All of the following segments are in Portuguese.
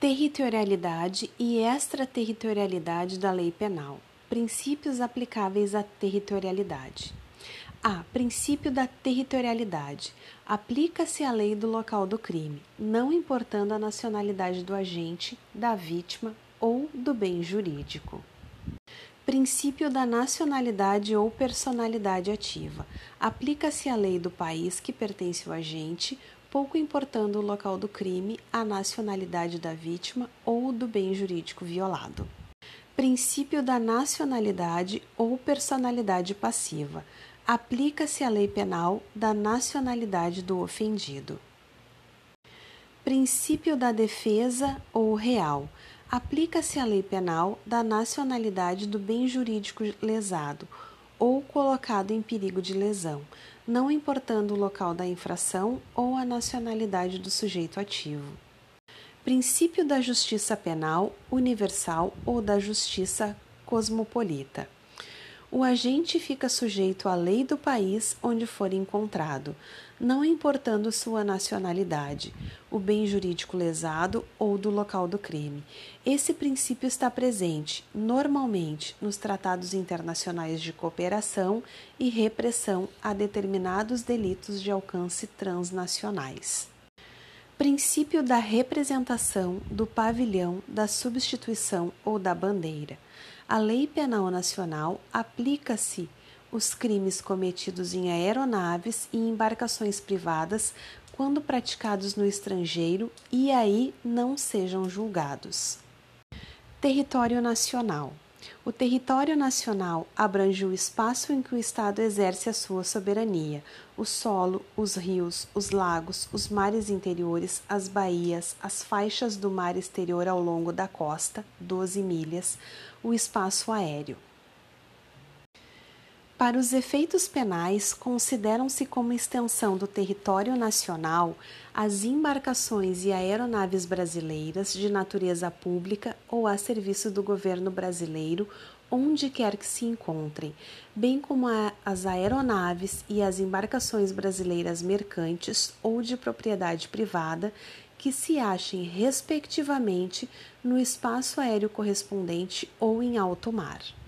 Territorialidade e extraterritorialidade da lei penal. Princípios aplicáveis à territorialidade. A. Princípio da territorialidade. Aplica-se a lei do local do crime, não importando a nacionalidade do agente, da vítima ou do bem jurídico. Princípio da nacionalidade ou personalidade ativa. Aplica-se a lei do país que pertence ao agente, pouco importando o local do crime, a nacionalidade da vítima ou do bem jurídico violado princípio da nacionalidade ou personalidade passiva. Aplica-se a lei penal da nacionalidade do ofendido. Princípio da defesa ou real. Aplica-se a lei penal da nacionalidade do bem jurídico lesado ou colocado em perigo de lesão, não importando o local da infração ou a nacionalidade do sujeito ativo princípio da justiça penal universal ou da justiça cosmopolita. O agente fica sujeito à lei do país onde for encontrado, não importando sua nacionalidade, o bem jurídico lesado ou do local do crime. Esse princípio está presente, normalmente, nos tratados internacionais de cooperação e repressão a determinados delitos de alcance transnacionais. Princípio da representação do pavilhão, da substituição ou da bandeira. A Lei Penal Nacional aplica-se os crimes cometidos em aeronaves e embarcações privadas quando praticados no estrangeiro e aí não sejam julgados. Território Nacional. O território nacional abrange o espaço em que o Estado exerce a sua soberania, o solo, os rios, os lagos, os mares interiores, as baías, as faixas do mar exterior ao longo da costa, 12 milhas, o espaço aéreo. Para os efeitos penais, consideram-se como extensão do território nacional as embarcações e aeronaves brasileiras de natureza pública ou a serviço do governo brasileiro, onde quer que se encontrem, bem como as aeronaves e as embarcações brasileiras mercantes ou de propriedade privada que se achem, respectivamente, no espaço aéreo correspondente ou em alto mar.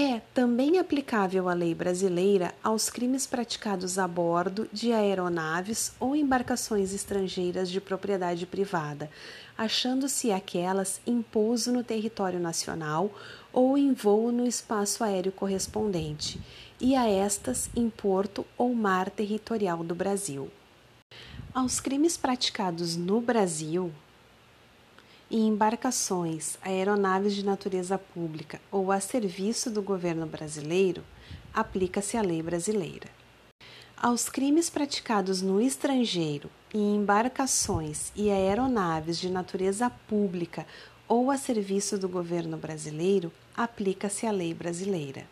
É também aplicável a lei brasileira aos crimes praticados a bordo de aeronaves ou embarcações estrangeiras de propriedade privada, achando-se aquelas em pouso no território nacional ou em voo no espaço aéreo correspondente, e a estas em porto ou mar territorial do Brasil. Aos crimes praticados no Brasil, em embarcações, aeronaves de natureza pública ou a serviço do governo brasileiro, aplica-se a lei brasileira. Aos crimes praticados no estrangeiro, em embarcações e aeronaves de natureza pública ou a serviço do governo brasileiro, aplica-se a lei brasileira.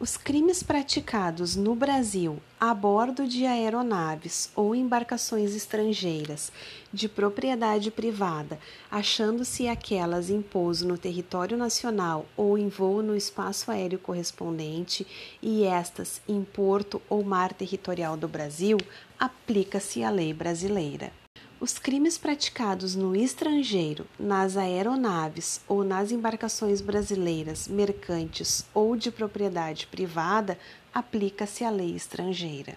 Os crimes praticados no Brasil a bordo de aeronaves ou embarcações estrangeiras de propriedade privada, achando-se aquelas em pouso no território nacional ou em voo no espaço aéreo correspondente e estas em porto ou mar territorial do Brasil, aplica-se a lei brasileira. Os crimes praticados no estrangeiro, nas aeronaves ou nas embarcações brasileiras, mercantes ou de propriedade privada, aplica-se a lei estrangeira.